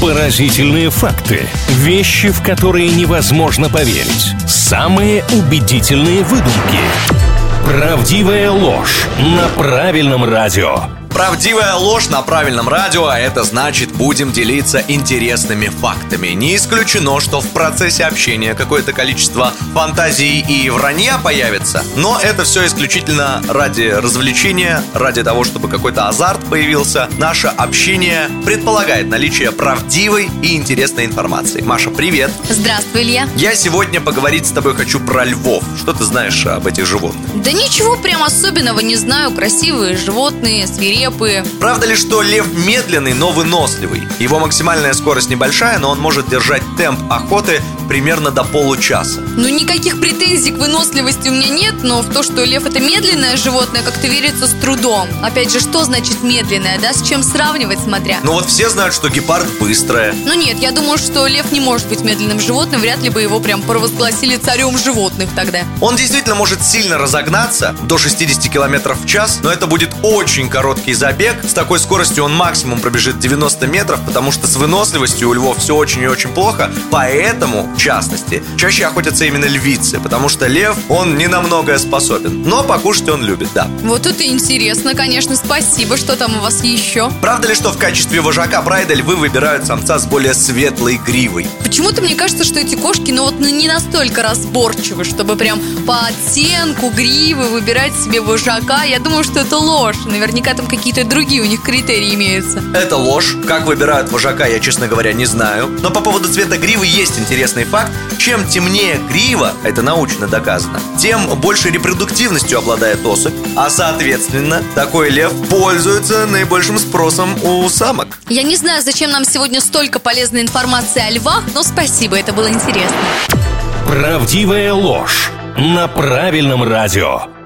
Поразительные факты. Вещи, в которые невозможно поверить. Самые убедительные выдумки. Правдивая ложь на правильном радио. Правдивая ложь на правильном радио, а это значит будем делиться интересными фактами. Не исключено, что в процессе общения какое-то количество фантазий и вранья появится, но это все исключительно ради развлечения, ради того, чтобы какой-то азарт появился. Наше общение предполагает наличие правдивой и интересной информации. Маша, привет! Здравствуй, Илья. Я сегодня поговорить с тобой хочу про львов. Что ты знаешь об этих животных? Да ничего прям особенного не знаю. Красивые животные, свирепые. Правда ли, что лев медленный, но выносливый? Его максимальная скорость небольшая, но он может держать темп охоты примерно до получаса. Ну, никаких претензий к выносливости у меня нет, но в то, что лев это медленное животное, как-то верится с трудом. Опять же, что значит медленное, да? С чем сравнивать, смотря? Ну вот все знают, что гепард быстрая. Ну нет, я думаю, что лев не может быть медленным животным, вряд ли бы его прям провозгласили царем животных тогда. Он действительно может сильно разогнаться до 60 км в час, но это будет очень короткий забег. С такой скоростью он максимум пробежит 90 метров, потому что с выносливостью у львов все очень и очень плохо. Поэтому, частности, чаще охотятся именно львицы, потому что лев, он не на многое способен. Но покушать он любит, да. Вот это интересно, конечно, спасибо. Что там у вас еще? Правда ли, что в качестве вожака прайда львы выбирают самца с более светлой гривой? Почему-то мне кажется, что эти кошки, ну вот ну, не настолько разборчивы, чтобы прям по оттенку гривы выбирать себе вожака. Я думаю, что это ложь. Наверняка там какие-то другие у них критерии имеются. Это ложь. Как выбирают вожака, я, честно говоря, не знаю. Но по поводу цвета гривы есть интересный факт. Чем темнее грива, это научно доказано, тем больше репродуктивностью обладает особь, а соответственно, такой лев пользуется наибольшим спросом у самок. Я не знаю, зачем нам сегодня столько полезной информации о львах, но спасибо, это было интересно. Правдивая ложь на правильном радио.